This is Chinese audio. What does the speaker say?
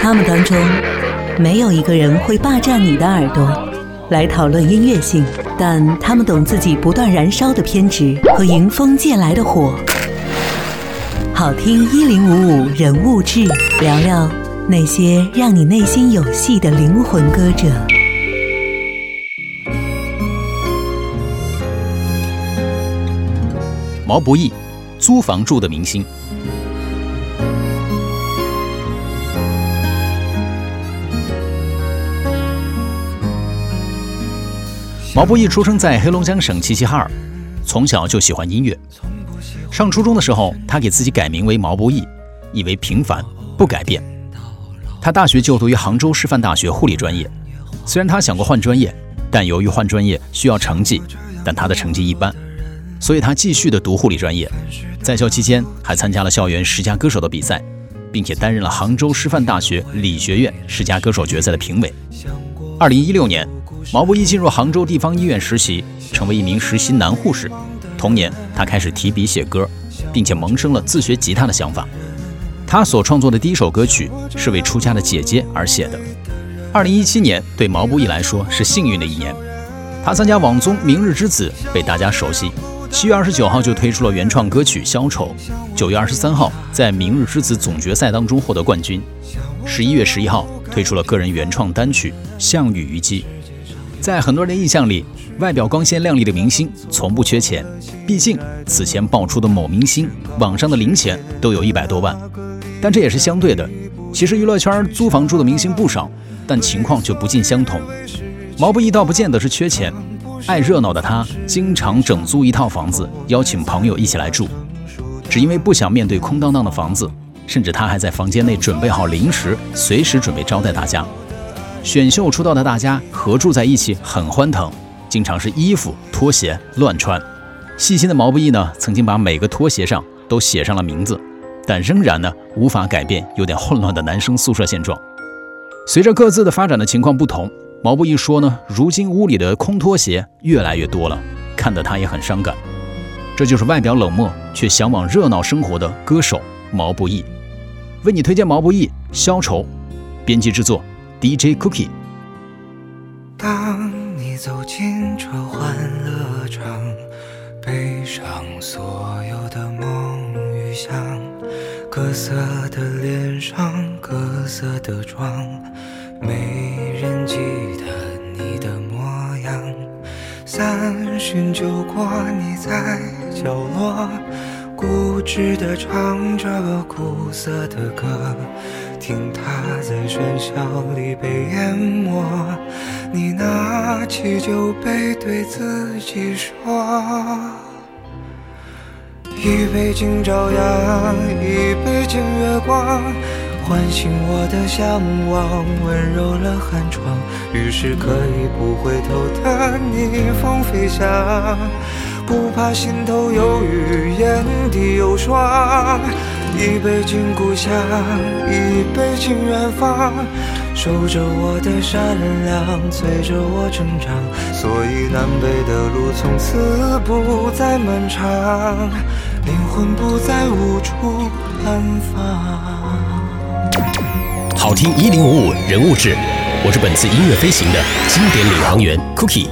他们当中没有一个人会霸占你的耳朵来讨论音乐性，但他们懂自己不断燃烧的偏执和迎风借来的火。好听一零五五人物志，聊聊那些让你内心有戏的灵魂歌者。毛不易，租房住的明星。毛不易出生在黑龙江省齐齐哈尔，从小就喜欢音乐。上初中的时候，他给自己改名为毛不易，意为平凡不改变。他大学就读于杭州师范大学护理专业。虽然他想过换专业，但由于换专业需要成绩，但他的成绩一般，所以他继续的读护理专业。在校期间，还参加了校园十佳歌手的比赛，并且担任了杭州师范大学理学院十佳歌手决赛的评委。二零一六年。毛不易进入杭州地方医院实习，成为一名实习男护士。同年，他开始提笔写歌，并且萌生了自学吉他的想法。他所创作的第一首歌曲是为出家的姐姐而写的。二零一七年对毛不易来说是幸运的一年，他参加网综《明日之子》被大家熟悉。七月二十九号就推出了原创歌曲《消愁》，九月二十三号在《明日之子》总决赛当中获得冠军。十一月十一号推出了个人原创单曲《项羽虞姬》。在很多人的印象里，外表光鲜亮丽的明星从不缺钱。毕竟此前爆出的某明星网上的零钱都有一百多万，但这也是相对的。其实娱乐圈租房住的明星不少，但情况却不尽相同。毛不易倒不见得是缺钱，爱热闹的他经常整租一套房子，邀请朋友一起来住，只因为不想面对空荡荡的房子，甚至他还在房间内准备好零食，随时准备招待大家。选秀出道的大家合住在一起很欢腾，经常是衣服拖鞋乱穿。细心的毛不易呢，曾经把每个拖鞋上都写上了名字，但仍然呢无法改变有点混乱的男生宿舍现状。随着各自的发展的情况不同，毛不易说呢，如今屋里的空拖鞋越来越多了，看得他也很伤感。这就是外表冷漠却向往热闹生活的歌手毛不易。为你推荐毛不易《消愁》，编辑制作。DJ Cookie。当你走进这欢乐场，背上所有的梦与想，各色的脸上，各色的妆，没人记得你的模样。三巡酒过，你在角落，固执地唱着苦涩的歌。听他在喧嚣里被淹没，你拿起酒杯对自己说：一杯敬朝阳，一杯敬月光，唤醒我的向往，温柔了寒窗。于是可以不回头的逆风飞翔，不怕心头有雨，眼底有霜。一杯敬故乡，一杯敬远方，守着我的善良，催着我成长。所以南北的路从此不再漫长，灵魂不再无处安放。好听一零五五人物志，我是本次音乐飞行的经典领航员 Cookie。